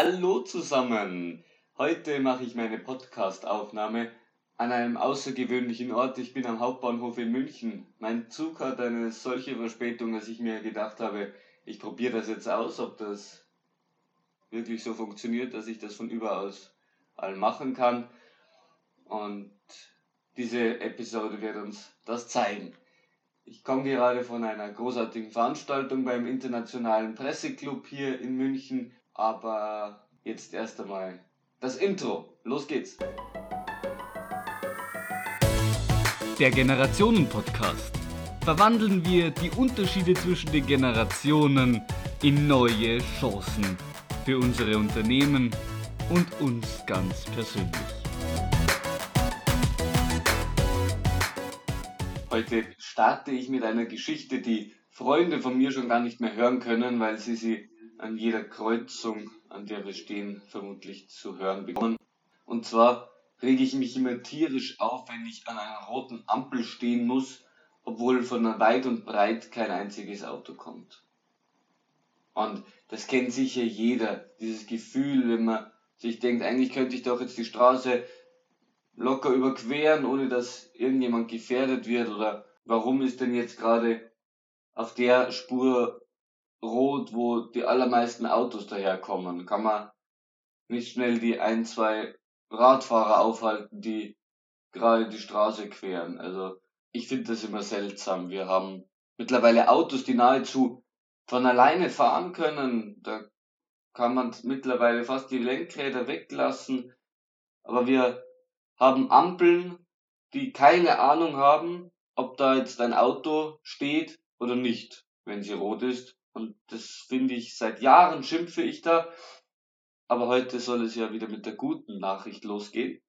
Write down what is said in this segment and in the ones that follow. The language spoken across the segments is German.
Hallo zusammen! Heute mache ich meine Podcast-Aufnahme an einem außergewöhnlichen Ort. Ich bin am Hauptbahnhof in München. Mein Zug hat eine solche Verspätung, dass ich mir gedacht habe, ich probiere das jetzt aus, ob das wirklich so funktioniert, dass ich das von überall machen kann. Und diese Episode wird uns das zeigen. Ich komme gerade von einer großartigen Veranstaltung beim Internationalen Presseclub hier in München, aber jetzt erst einmal das Intro. Los geht's. Der Generationen-Podcast. Verwandeln wir die Unterschiede zwischen den Generationen in neue Chancen für unsere Unternehmen und uns ganz persönlich. Heute starte ich mit einer Geschichte, die Freunde von mir schon gar nicht mehr hören können, weil sie sie an jeder Kreuzung, an der wir stehen, vermutlich zu hören bekommen. Und zwar rege ich mich immer tierisch auf, wenn ich an einer roten Ampel stehen muss, obwohl von weit und breit kein einziges Auto kommt. Und das kennt sicher jeder, dieses Gefühl, wenn man sich denkt, eigentlich könnte ich doch jetzt die Straße locker überqueren, ohne dass irgendjemand gefährdet wird? Oder warum ist denn jetzt gerade auf der Spur rot, wo die allermeisten Autos daherkommen? Kann man nicht schnell die ein, zwei Radfahrer aufhalten, die gerade die Straße queren? Also ich finde das immer seltsam. Wir haben mittlerweile Autos, die nahezu von alleine fahren können. Da kann man mittlerweile fast die Lenkräder weglassen. Aber wir haben Ampeln, die keine Ahnung haben, ob da jetzt ein Auto steht oder nicht, wenn sie rot ist. Und das finde ich, seit Jahren schimpfe ich da. Aber heute soll es ja wieder mit der guten Nachricht losgehen.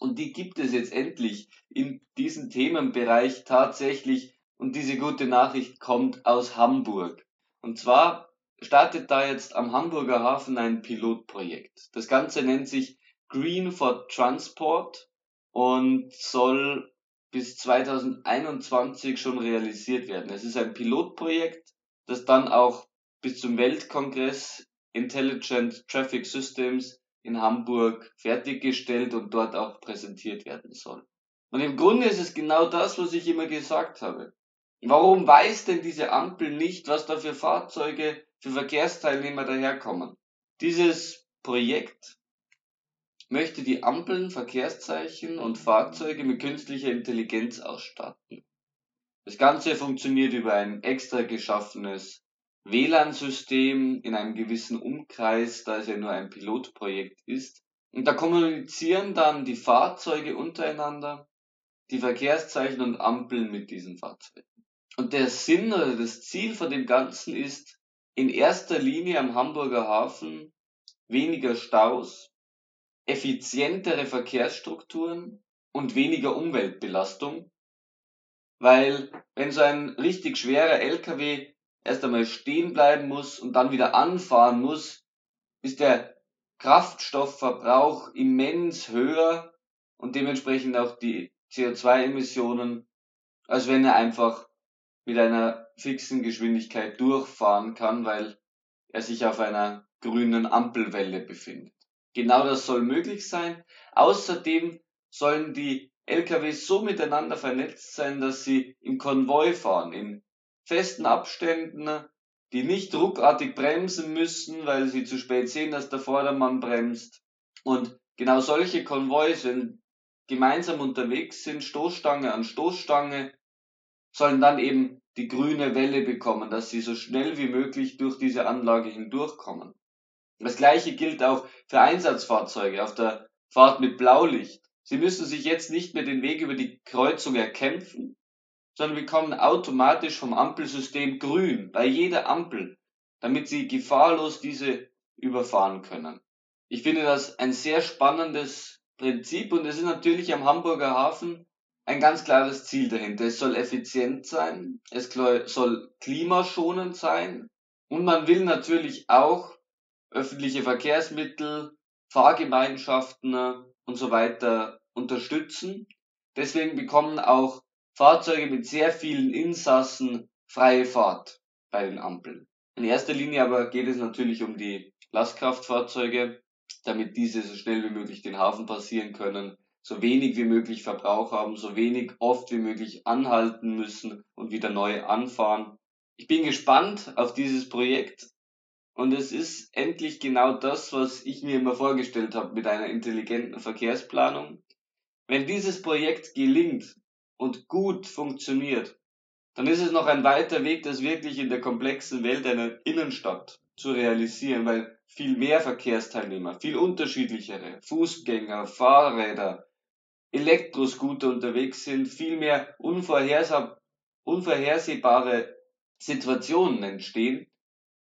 Und die gibt es jetzt endlich in diesem Themenbereich tatsächlich. Und diese gute Nachricht kommt aus Hamburg. Und zwar startet da jetzt am Hamburger Hafen ein Pilotprojekt. Das Ganze nennt sich Green for Transport und soll bis 2021 schon realisiert werden. Es ist ein Pilotprojekt, das dann auch bis zum Weltkongress Intelligent Traffic Systems in Hamburg fertiggestellt und dort auch präsentiert werden soll. Und im Grunde ist es genau das, was ich immer gesagt habe. Warum weiß denn diese Ampel nicht, was da für Fahrzeuge, für Verkehrsteilnehmer daherkommen? Dieses Projekt möchte die Ampeln, Verkehrszeichen und Fahrzeuge mit künstlicher Intelligenz ausstatten. Das Ganze funktioniert über ein extra geschaffenes WLAN-System in einem gewissen Umkreis, da es ja nur ein Pilotprojekt ist. Und da kommunizieren dann die Fahrzeuge untereinander, die Verkehrszeichen und Ampeln mit diesen Fahrzeugen. Und der Sinn oder das Ziel von dem Ganzen ist in erster Linie am Hamburger Hafen weniger Staus, effizientere Verkehrsstrukturen und weniger Umweltbelastung, weil wenn so ein richtig schwerer LKW erst einmal stehen bleiben muss und dann wieder anfahren muss, ist der Kraftstoffverbrauch immens höher und dementsprechend auch die CO2-Emissionen, als wenn er einfach mit einer fixen Geschwindigkeit durchfahren kann, weil er sich auf einer grünen Ampelwelle befindet. Genau das soll möglich sein. Außerdem sollen die LKWs so miteinander vernetzt sein, dass sie im Konvoi fahren, in festen Abständen, die nicht ruckartig bremsen müssen, weil sie zu spät sehen, dass der Vordermann bremst. Und genau solche Konvois, wenn gemeinsam unterwegs sind, Stoßstange an Stoßstange, sollen dann eben die grüne Welle bekommen, dass sie so schnell wie möglich durch diese Anlage hindurchkommen. Das gleiche gilt auch für Einsatzfahrzeuge auf der Fahrt mit Blaulicht. Sie müssen sich jetzt nicht mehr den Weg über die Kreuzung erkämpfen, sondern bekommen automatisch vom Ampelsystem grün bei jeder Ampel, damit sie gefahrlos diese überfahren können. Ich finde das ein sehr spannendes Prinzip und es ist natürlich am Hamburger Hafen ein ganz klares Ziel dahinter. Es soll effizient sein, es soll klimaschonend sein und man will natürlich auch öffentliche Verkehrsmittel, Fahrgemeinschaften und so weiter unterstützen. Deswegen bekommen auch Fahrzeuge mit sehr vielen Insassen freie Fahrt bei den Ampeln. In erster Linie aber geht es natürlich um die Lastkraftfahrzeuge, damit diese so schnell wie möglich den Hafen passieren können, so wenig wie möglich Verbrauch haben, so wenig oft wie möglich anhalten müssen und wieder neu anfahren. Ich bin gespannt auf dieses Projekt und es ist endlich genau das, was ich mir immer vorgestellt habe mit einer intelligenten Verkehrsplanung. Wenn dieses Projekt gelingt und gut funktioniert, dann ist es noch ein weiter Weg, das wirklich in der komplexen Welt einer Innenstadt zu realisieren, weil viel mehr Verkehrsteilnehmer, viel unterschiedlichere, Fußgänger, Fahrräder, Elektroscooter unterwegs sind, viel mehr unvorhersehbare Situationen entstehen.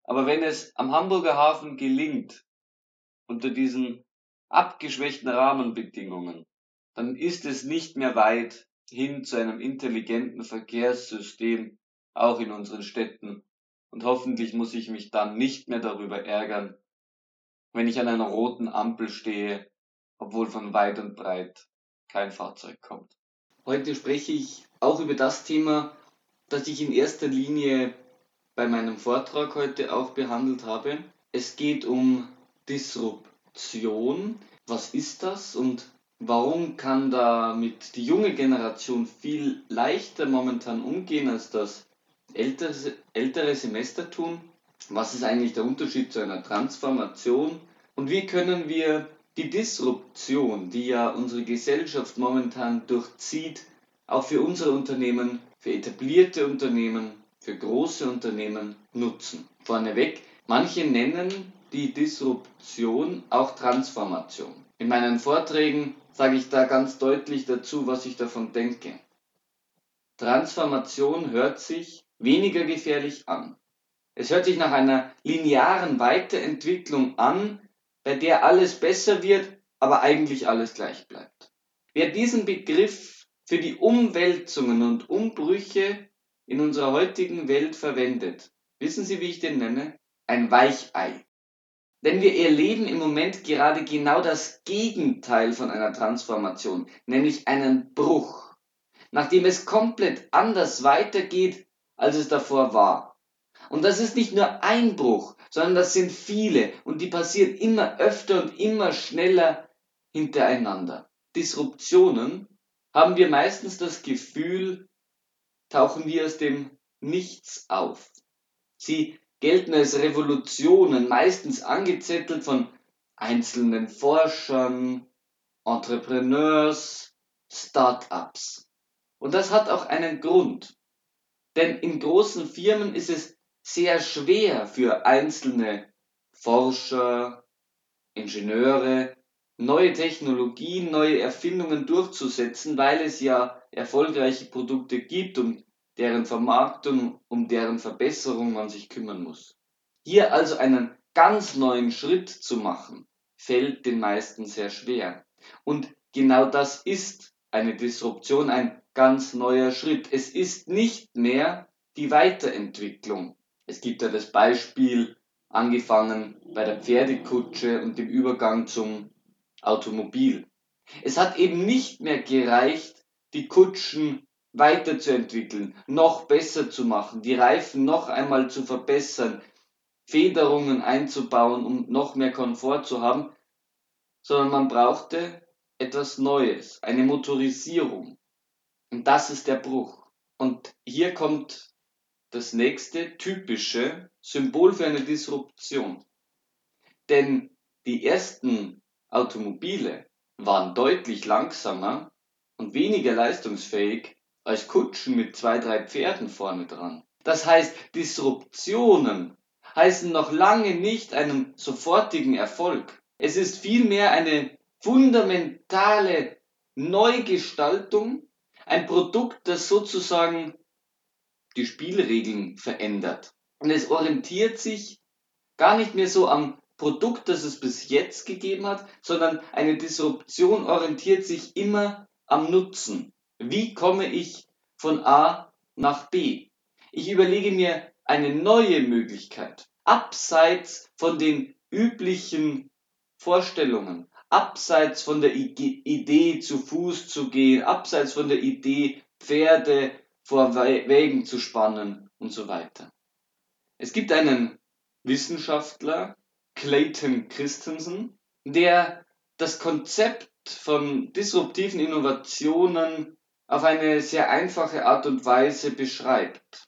Aber wenn es am Hamburger Hafen gelingt, unter diesen abgeschwächten Rahmenbedingungen, dann ist es nicht mehr weit hin zu einem intelligenten Verkehrssystem, auch in unseren Städten. Und hoffentlich muss ich mich dann nicht mehr darüber ärgern, wenn ich an einer roten Ampel stehe, obwohl von weit und breit kein Fahrzeug kommt. Heute spreche ich auch über das Thema, das ich in erster Linie bei meinem Vortrag heute auch behandelt habe. Es geht um Disruption. Was ist das und warum kann damit die junge Generation viel leichter momentan umgehen, als das ältere, ältere Semester tun? Was ist eigentlich der Unterschied zu einer Transformation? Und wie können wir die Disruption, die ja unsere Gesellschaft momentan durchzieht, auch für unsere Unternehmen, für etablierte Unternehmen, für große Unternehmen nutzen. Vorneweg, manche nennen die Disruption auch Transformation. In meinen Vorträgen sage ich da ganz deutlich dazu, was ich davon denke. Transformation hört sich weniger gefährlich an. Es hört sich nach einer linearen Weiterentwicklung an, bei der alles besser wird, aber eigentlich alles gleich bleibt. Wer diesen Begriff für die Umwälzungen und Umbrüche in unserer heutigen Welt verwendet, wissen Sie, wie ich den nenne? Ein Weichei. Denn wir erleben im Moment gerade genau das Gegenteil von einer Transformation, nämlich einen Bruch, nachdem es komplett anders weitergeht, als es davor war. Und das ist nicht nur ein Bruch, sondern das sind viele und die passieren immer öfter und immer schneller hintereinander. Disruptionen haben wir meistens das Gefühl, tauchen wir aus dem Nichts auf. Sie gelten als Revolutionen, meistens angezettelt von einzelnen Forschern, Entrepreneurs, Start-ups. Und das hat auch einen Grund. Denn in großen Firmen ist es sehr schwer für einzelne Forscher, Ingenieure, neue Technologien, neue Erfindungen durchzusetzen, weil es ja erfolgreiche Produkte gibt, um deren Vermarktung, um deren Verbesserung man sich kümmern muss. Hier also einen ganz neuen Schritt zu machen, fällt den meisten sehr schwer. Und genau das ist eine Disruption, ein ganz neuer Schritt. Es ist nicht mehr die Weiterentwicklung, es gibt ja das Beispiel, angefangen bei der Pferdekutsche und dem Übergang zum Automobil. Es hat eben nicht mehr gereicht, die Kutschen weiterzuentwickeln, noch besser zu machen, die Reifen noch einmal zu verbessern, Federungen einzubauen, um noch mehr Komfort zu haben, sondern man brauchte etwas Neues, eine Motorisierung. Und das ist der Bruch. Und hier kommt das nächste typische Symbol für eine Disruption. Denn die ersten Automobile waren deutlich langsamer und weniger leistungsfähig als Kutschen mit zwei, drei Pferden vorne dran. Das heißt, Disruptionen heißen noch lange nicht einen sofortigen Erfolg. Es ist vielmehr eine fundamentale Neugestaltung, ein Produkt, das sozusagen die Spielregeln verändert. Und es orientiert sich gar nicht mehr so am Produkt, das es bis jetzt gegeben hat, sondern eine Disruption orientiert sich immer am Nutzen. Wie komme ich von A nach B? Ich überlege mir eine neue Möglichkeit, abseits von den üblichen Vorstellungen, abseits von der Idee zu Fuß zu gehen, abseits von der Idee Pferde vor Wägen zu spannen und so weiter. Es gibt einen Wissenschaftler, Clayton Christensen, der das Konzept von disruptiven Innovationen auf eine sehr einfache Art und Weise beschreibt.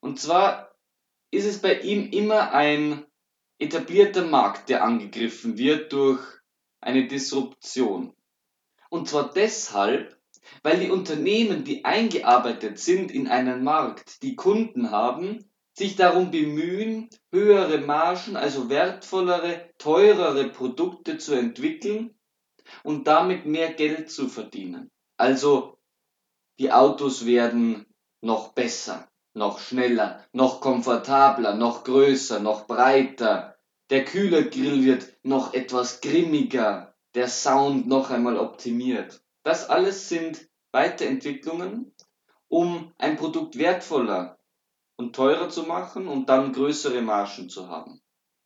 Und zwar ist es bei ihm immer ein etablierter Markt, der angegriffen wird durch eine Disruption. Und zwar deshalb, weil die Unternehmen, die eingearbeitet sind in einen Markt, die Kunden haben, sich darum bemühen, höhere Margen, also wertvollere, teurere Produkte zu entwickeln und damit mehr Geld zu verdienen. Also die Autos werden noch besser, noch schneller, noch komfortabler, noch größer, noch breiter. Der Kühlergrill wird noch etwas grimmiger, der Sound noch einmal optimiert. Das alles sind Weiterentwicklungen, um ein Produkt wertvoller und teurer zu machen und dann größere Margen zu haben.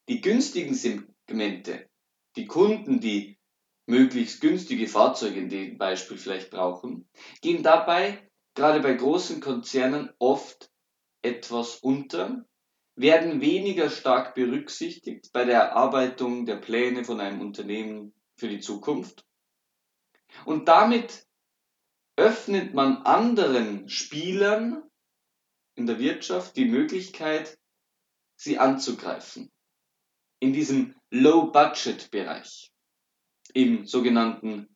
Die günstigen Segmente, die Kunden, die möglichst günstige Fahrzeuge in dem Beispiel vielleicht brauchen, gehen dabei gerade bei großen Konzernen oft etwas unter, werden weniger stark berücksichtigt bei der Erarbeitung der Pläne von einem Unternehmen für die Zukunft. Und damit öffnet man anderen Spielern in der Wirtschaft die Möglichkeit, sie anzugreifen. In diesem Low-Budget-Bereich, im sogenannten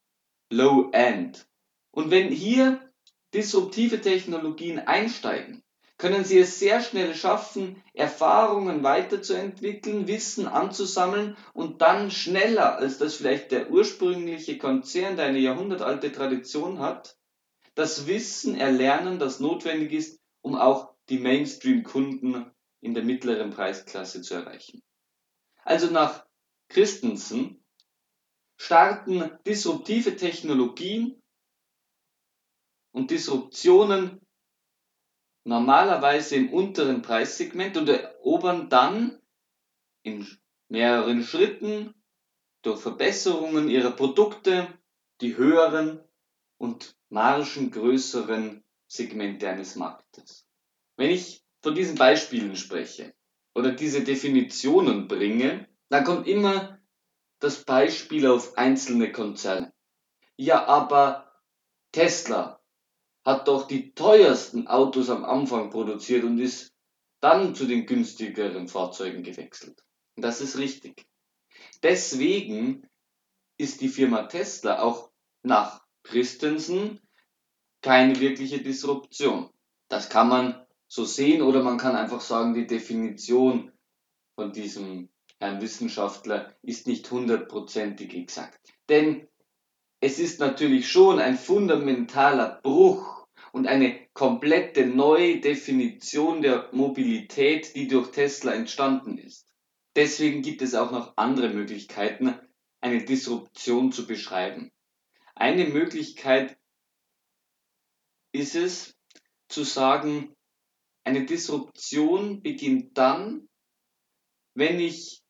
Low-End. Und wenn hier disruptive Technologien einsteigen, können Sie es sehr schnell schaffen, Erfahrungen weiterzuentwickeln, Wissen anzusammeln und dann schneller, als das vielleicht der ursprüngliche Konzern, der eine jahrhundertalte Tradition hat, das Wissen erlernen, das notwendig ist, um auch die Mainstream-Kunden in der mittleren Preisklasse zu erreichen. Also nach Christensen starten disruptive Technologien und Disruptionen normalerweise im unteren Preissegment und erobern dann in mehreren Schritten durch Verbesserungen ihrer Produkte die höheren und margengrößeren Segmente eines Marktes. Wenn ich von diesen Beispielen spreche oder diese Definitionen bringe, dann kommt immer das Beispiel auf einzelne Konzerne. Ja, aber Tesla hat doch die teuersten Autos am Anfang produziert und ist dann zu den günstigeren Fahrzeugen gewechselt. Und das ist richtig. Deswegen ist die Firma Tesla auch nach Christensen keine wirkliche Disruption. Das kann man so sehen oder man kann einfach sagen, die Definition von diesem Herrn Wissenschaftler ist nicht hundertprozentig exakt. Denn es ist natürlich schon ein fundamentaler Bruch und eine komplette neue Definition der Mobilität, die durch Tesla entstanden ist. Deswegen gibt es auch noch andere Möglichkeiten, eine Disruption zu beschreiben. Eine Möglichkeit ist es zu sagen, eine Disruption beginnt dann, wenn ich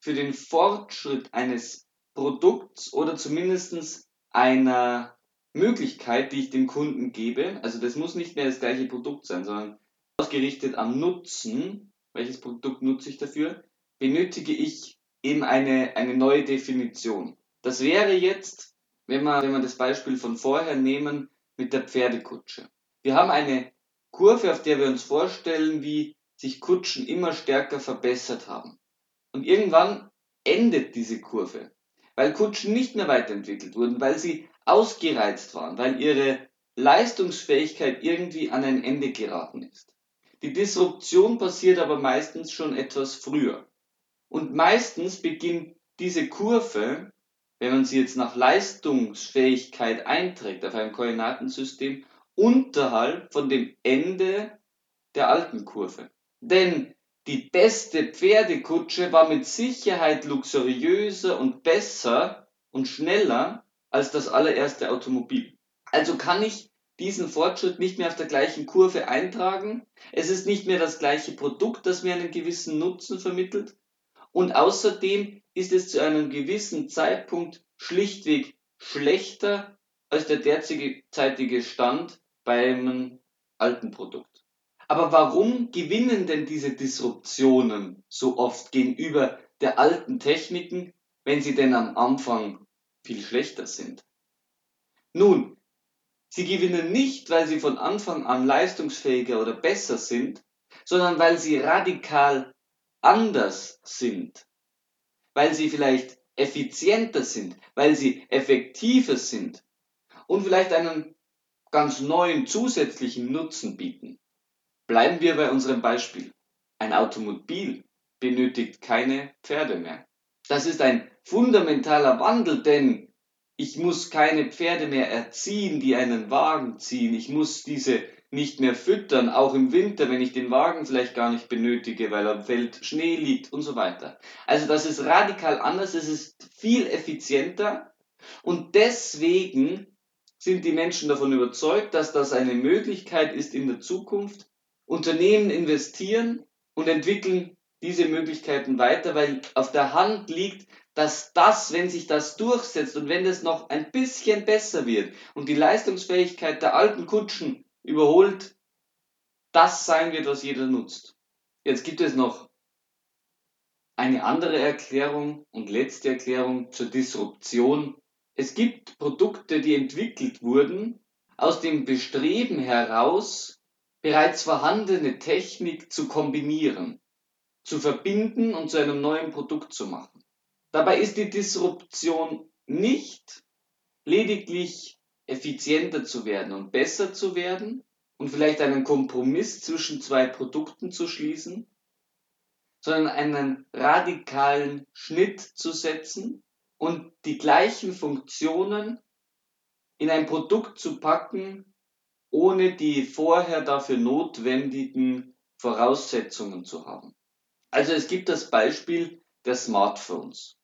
für den Fortschritt eines Produkts oder zumindest einer Möglichkeit, die ich dem Kunden gebe, also das muss nicht mehr das gleiche Produkt sein, sondern ausgerichtet am Nutzen, welches Produkt nutze ich dafür, benötige ich eben eine, eine neue Definition. Das wäre jetzt, wenn wir, wenn wir das Beispiel von vorher nehmen, mit der Pferdekutsche. Wir haben eine Kurve, auf der wir uns vorstellen, wie sich Kutschen immer stärker verbessert haben. Und irgendwann endet diese Kurve, weil Kutschen nicht mehr weiterentwickelt wurden, weil sie ausgereizt waren, weil ihre Leistungsfähigkeit irgendwie an ein Ende geraten ist. Die Disruption passiert aber meistens schon etwas früher. Und meistens beginnt diese Kurve, wenn man sie jetzt nach Leistungsfähigkeit einträgt auf einem Koordinatensystem, unterhalb von dem Ende der alten Kurve. Denn die beste Pferdekutsche war mit Sicherheit luxuriöser und besser und schneller als das allererste Automobil. Also kann ich diesen Fortschritt nicht mehr auf der gleichen Kurve eintragen. Es ist nicht mehr das gleiche Produkt, das mir einen gewissen Nutzen vermittelt. Und außerdem ist es zu einem gewissen Zeitpunkt schlichtweg schlechter als der derzeitige Stand beim alten Produkt. Aber warum gewinnen denn diese Disruptionen so oft gegenüber der alten Techniken, wenn sie denn am Anfang viel schlechter sind? Nun, sie gewinnen nicht, weil sie von Anfang an leistungsfähiger oder besser sind, sondern weil sie radikal anders sind, weil sie vielleicht effizienter sind, weil sie effektiver sind und vielleicht einen ganz neuen zusätzlichen Nutzen bieten. Bleiben wir bei unserem Beispiel. Ein Automobil benötigt keine Pferde mehr. Das ist ein fundamentaler Wandel, denn ich muss keine Pferde mehr erziehen, die einen Wagen ziehen. Ich muss diese nicht mehr füttern, auch im Winter, wenn ich den Wagen vielleicht gar nicht benötige, weil am Feld Schnee liegt und so weiter. Also das ist radikal anders, es ist viel effizienter und deswegen sind die Menschen davon überzeugt, dass das eine Möglichkeit ist in der Zukunft. Unternehmen investieren und entwickeln diese Möglichkeiten weiter, weil auf der Hand liegt, dass das, wenn sich das durchsetzt und wenn es noch ein bisschen besser wird und die Leistungsfähigkeit der alten Kutschen überholt, das sein wird, was jeder nutzt. Jetzt gibt es noch eine andere Erklärung und letzte Erklärung zur Disruption. Es gibt Produkte, die entwickelt wurden aus dem Bestreben heraus, bereits vorhandene Technik zu kombinieren, zu verbinden und zu einem neuen Produkt zu machen. Dabei ist die Disruption nicht lediglich effizienter zu werden und besser zu werden und vielleicht einen Kompromiss zwischen zwei Produkten zu schließen, sondern einen radikalen Schnitt zu setzen und die gleichen Funktionen in ein Produkt zu packen, ohne die vorher dafür notwendigen Voraussetzungen zu haben. Also es gibt das Beispiel der Smartphones.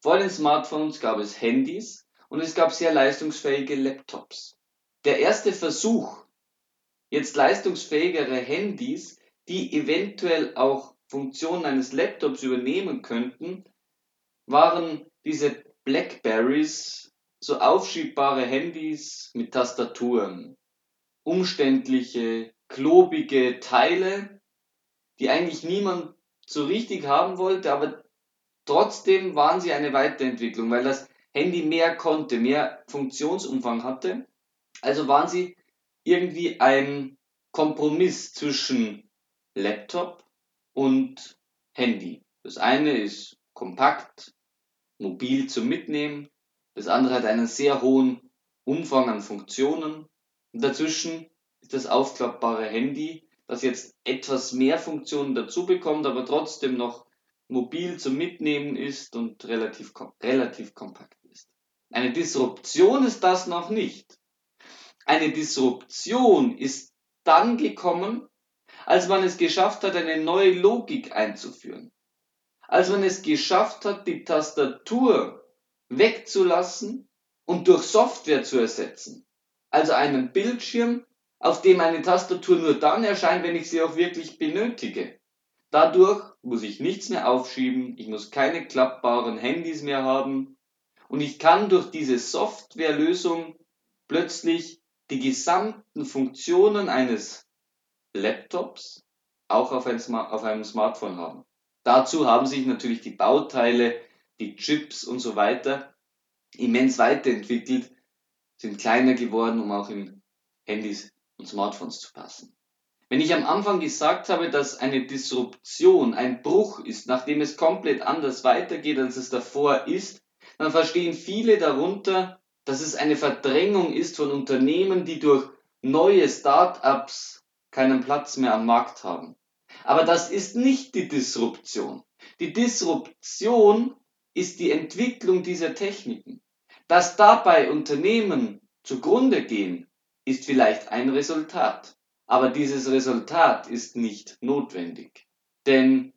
Vor den Smartphones gab es Handys und es gab sehr leistungsfähige Laptops. Der erste Versuch, jetzt leistungsfähigere Handys, die eventuell auch Funktionen eines Laptops übernehmen könnten, waren diese Blackberries, so aufschiebbare Handys mit Tastaturen, umständliche, klobige Teile, die eigentlich niemand so richtig haben wollte, aber trotzdem waren sie eine Weiterentwicklung, weil das Handy mehr konnte, mehr Funktionsumfang hatte. Also waren sie irgendwie ein Kompromiss zwischen Laptop und Handy. Das eine ist kompakt, mobil zum Mitnehmen, das andere hat einen sehr hohen Umfang an Funktionen und dazwischen ist das aufklappbare Handy, das jetzt etwas mehr Funktionen dazu bekommt, aber trotzdem noch mobil zum Mitnehmen ist und relativ, relativ kompakt ist. Eine Disruption ist das noch nicht. Eine Disruption ist dann gekommen, als man es geschafft hat, eine neue Logik einzuführen. Als man es geschafft hat, die Tastatur wegzulassen und durch Software zu ersetzen. Also einen Bildschirm, auf dem eine Tastatur nur dann erscheint, wenn ich sie auch wirklich benötige. Dadurch muss ich nichts mehr aufschieben, ich muss keine klappbaren Handys mehr haben und ich kann durch diese Softwarelösung plötzlich die gesamten Funktionen eines Laptops auch auf, ein auf einem Smartphone haben. Dazu haben sich natürlich die Bauteile, die Chips und so weiter immens weiterentwickelt, sind kleiner geworden, um auch in Handys und Smartphones zu passen. Wenn ich am Anfang gesagt habe, dass eine Disruption ein Bruch ist, nachdem es komplett anders weitergeht, als es davor ist, dann verstehen viele darunter, dass es eine Verdrängung ist von Unternehmen, die durch neue Start-ups keinen Platz mehr am Markt haben. Aber das ist nicht die Disruption. Die Disruption ist die Entwicklung dieser Techniken. Dass dabei Unternehmen zugrunde gehen, ist vielleicht ein Resultat. Aber dieses Resultat ist nicht notwendig. Denn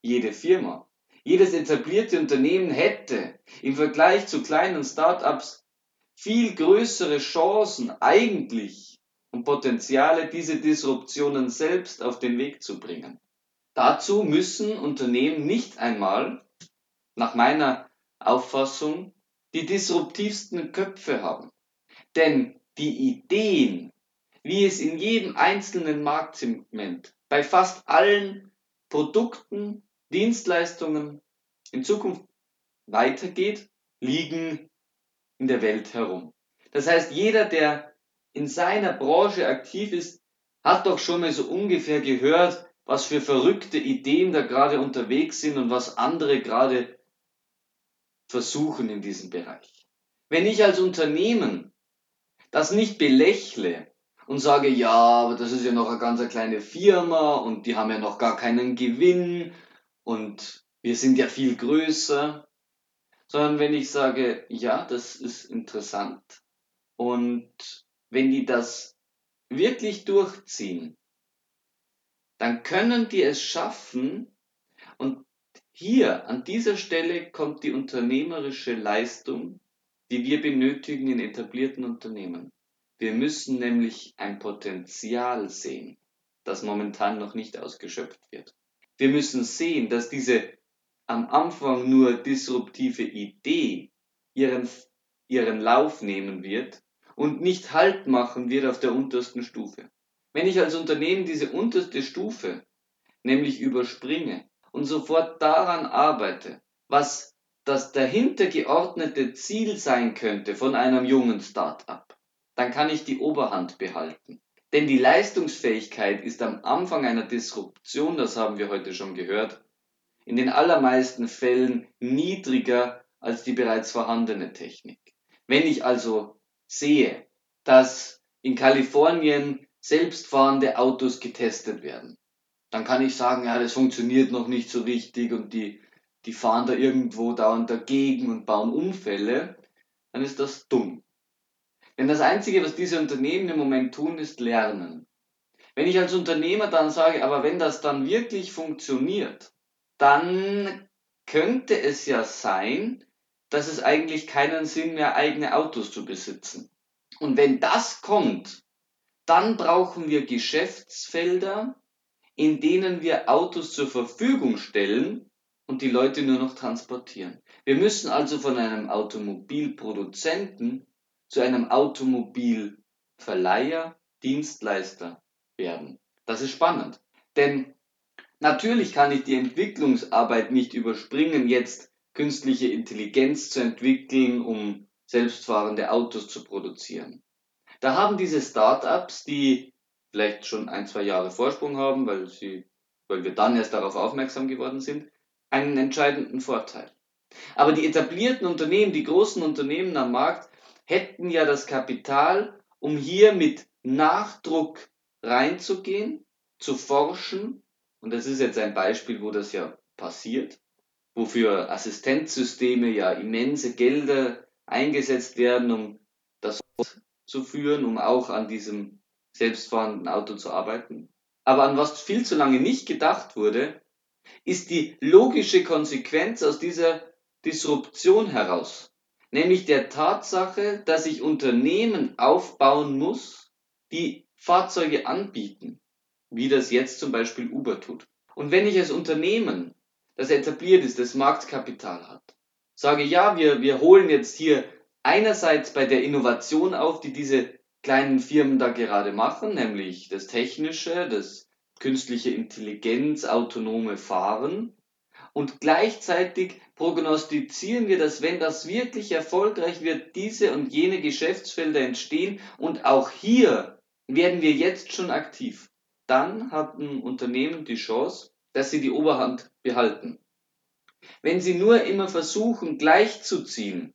jede Firma, jedes etablierte Unternehmen hätte im Vergleich zu kleinen Startups viel größere Chancen eigentlich und Potenziale, diese Disruptionen selbst auf den Weg zu bringen. Dazu müssen Unternehmen nicht einmal, nach meiner Auffassung, die disruptivsten Köpfe haben. Denn die Ideen, wie es in jedem einzelnen Marktsegment bei fast allen Produkten, Dienstleistungen in Zukunft weitergeht, liegen in der Welt herum. Das heißt, jeder, der in seiner Branche aktiv ist, hat doch schon mal so ungefähr gehört, was für verrückte Ideen da gerade unterwegs sind und was andere gerade versuchen in diesem Bereich. Wenn ich als Unternehmen das nicht belächle und sage, ja, aber das ist ja noch eine ganz kleine Firma und die haben ja noch gar keinen Gewinn und wir sind ja viel größer, sondern wenn ich sage, ja, das ist interessant und wenn die das wirklich durchziehen, dann können die es schaffen und hier an dieser Stelle kommt die unternehmerische Leistung, die wir benötigen in etablierten Unternehmen. Wir müssen nämlich ein Potenzial sehen, das momentan noch nicht ausgeschöpft wird. Wir müssen sehen, dass diese am Anfang nur disruptive Idee ihren, ihren Lauf nehmen wird und nicht Halt machen wird auf der untersten Stufe. Wenn ich als Unternehmen diese unterste Stufe nämlich überspringe und sofort daran arbeite, was das dahinter geordnete Ziel sein könnte von einem jungen Start-up, dann kann ich die Oberhand behalten. Denn die Leistungsfähigkeit ist am Anfang einer Disruption, das haben wir heute schon gehört, in den allermeisten Fällen niedriger als die bereits vorhandene Technik. Wenn ich also sehe, dass in Kalifornien selbstfahrende Autos getestet werden, dann kann ich sagen, ja, das funktioniert noch nicht so richtig und die, die fahren da irgendwo dauernd dagegen und bauen Unfälle, dann ist das dumm. Denn das Einzige, was diese Unternehmen im Moment tun, ist lernen. Wenn ich als Unternehmer dann sage, aber wenn das dann wirklich funktioniert, dann könnte es ja sein, dass es eigentlich keinen Sinn mehr, eigene Autos zu besitzen. Und wenn das kommt, dann brauchen wir Geschäftsfelder, in denen wir Autos zur Verfügung stellen und die Leute nur noch transportieren. Wir müssen also von einem Automobilproduzenten zu einem Automobilverleiher, Dienstleister werden. Das ist spannend. Denn natürlich kann ich die Entwicklungsarbeit nicht überspringen, jetzt künstliche Intelligenz zu entwickeln, um selbstfahrende Autos zu produzieren. Da haben diese Startups, die vielleicht schon ein, zwei Jahre Vorsprung haben, weil sie, weil wir dann erst darauf aufmerksam geworden sind, einen entscheidenden Vorteil. Aber die etablierten Unternehmen, die großen Unternehmen am Markt, hätten ja das Kapital, um hier mit Nachdruck reinzugehen, zu forschen. Und das ist jetzt ein Beispiel, wo das ja passiert, wofür Assistenzsysteme ja immense Gelder eingesetzt werden, um das zu führen, um auch an diesem selbstfahrenden Auto zu arbeiten. Aber an was viel zu lange nicht gedacht wurde, ist die logische Konsequenz aus dieser Disruption heraus nämlich der Tatsache, dass ich Unternehmen aufbauen muss, die Fahrzeuge anbieten, wie das jetzt zum Beispiel Uber tut. Und wenn ich als Unternehmen, das etabliert ist, das Marktkapital hat, sage, ja, wir, wir holen jetzt hier einerseits bei der Innovation auf, die diese kleinen Firmen da gerade machen, nämlich das Technische, das künstliche Intelligenz, autonome Fahren, und gleichzeitig prognostizieren wir, dass wenn das wirklich erfolgreich wird, diese und jene Geschäftsfelder entstehen und auch hier werden wir jetzt schon aktiv. Dann hat ein Unternehmen die Chance, dass sie die Oberhand behalten. Wenn sie nur immer versuchen, gleichzuziehen,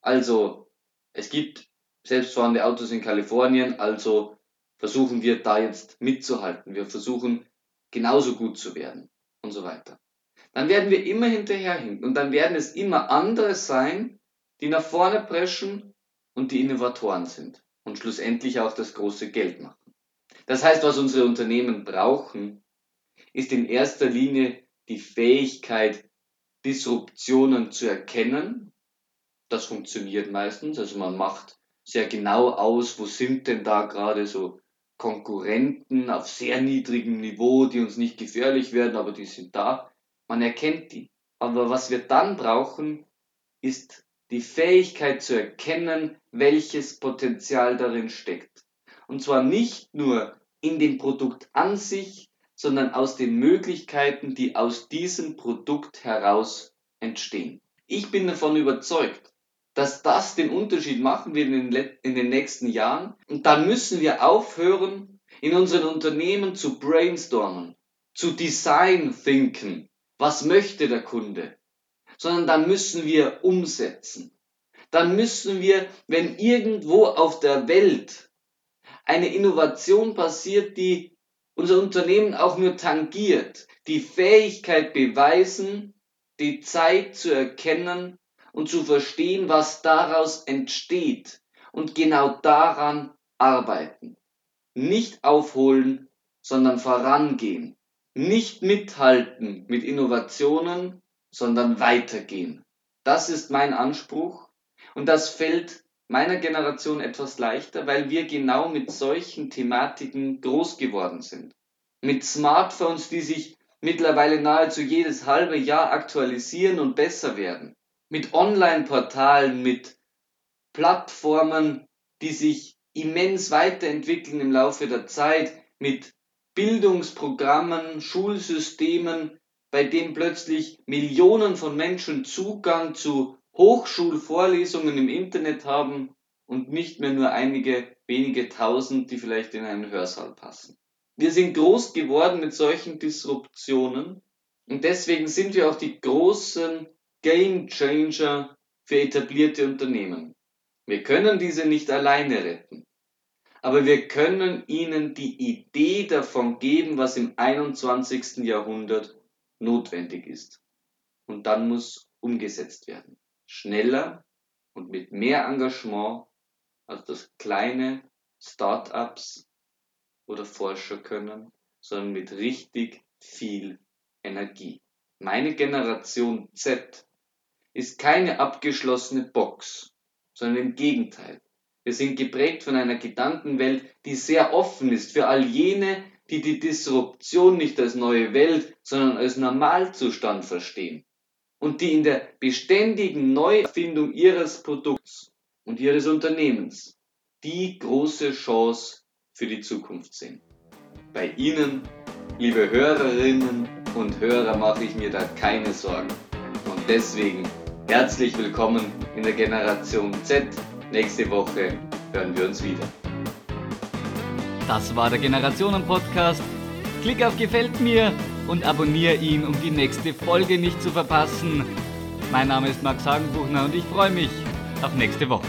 also es gibt selbstfahrende Autos in Kalifornien, also versuchen wir da jetzt mitzuhalten, wir versuchen genauso gut zu werden und so weiter dann werden wir immer hinterherhinken und dann werden es immer andere sein, die nach vorne preschen und die Innovatoren sind und schlussendlich auch das große Geld machen. Das heißt, was unsere Unternehmen brauchen, ist in erster Linie die Fähigkeit, Disruptionen zu erkennen. Das funktioniert meistens. Also man macht sehr genau aus, wo sind denn da gerade so Konkurrenten auf sehr niedrigem Niveau, die uns nicht gefährlich werden, aber die sind da. Man erkennt die. Aber was wir dann brauchen, ist die Fähigkeit zu erkennen, welches Potenzial darin steckt. Und zwar nicht nur in dem Produkt an sich, sondern aus den Möglichkeiten, die aus diesem Produkt heraus entstehen. Ich bin davon überzeugt, dass das den Unterschied machen wird in den, in den nächsten Jahren. Und dann müssen wir aufhören, in unseren Unternehmen zu brainstormen, zu design thinken. Was möchte der Kunde? Sondern dann müssen wir umsetzen. Dann müssen wir, wenn irgendwo auf der Welt eine Innovation passiert, die unser Unternehmen auch nur tangiert, die Fähigkeit beweisen, die Zeit zu erkennen und zu verstehen, was daraus entsteht und genau daran arbeiten. Nicht aufholen, sondern vorangehen. Nicht mithalten mit Innovationen, sondern weitergehen. Das ist mein Anspruch und das fällt meiner Generation etwas leichter, weil wir genau mit solchen Thematiken groß geworden sind. Mit Smartphones, die sich mittlerweile nahezu jedes halbe Jahr aktualisieren und besser werden. Mit Online-Portalen, mit Plattformen, die sich immens weiterentwickeln im Laufe der Zeit, mit Bildungsprogrammen, Schulsystemen, bei denen plötzlich Millionen von Menschen Zugang zu Hochschulvorlesungen im Internet haben und nicht mehr nur einige wenige tausend, die vielleicht in einen Hörsaal passen. Wir sind groß geworden mit solchen Disruptionen und deswegen sind wir auch die großen Game Changer für etablierte Unternehmen. Wir können diese nicht alleine retten, aber wir können ihnen die Idee davon geben, was im 21. Jahrhundert notwendig ist. Und dann muss umgesetzt werden. Schneller und mit mehr Engagement als das kleine Start-ups oder Forscher können, sondern mit richtig viel Energie. Meine Generation Z ist keine abgeschlossene Box, sondern im Gegenteil. Wir sind geprägt von einer Gedankenwelt, die sehr offen ist für all jene, die die Disruption nicht als neue Welt, sondern als Normalzustand verstehen und die in der beständigen Neuerfindung ihres Produkts und ihres Unternehmens die große Chance für die Zukunft sehen. Bei Ihnen, liebe Hörerinnen und Hörer, mache ich mir da keine Sorgen. Deswegen herzlich willkommen in der Generation Z. Nächste Woche hören wir uns wieder. Das war der Generationen-Podcast. Klick auf Gefällt mir und abonniere ihn, um die nächste Folge nicht zu verpassen. Mein Name ist Max Hagenbuchner und ich freue mich auf nächste Woche.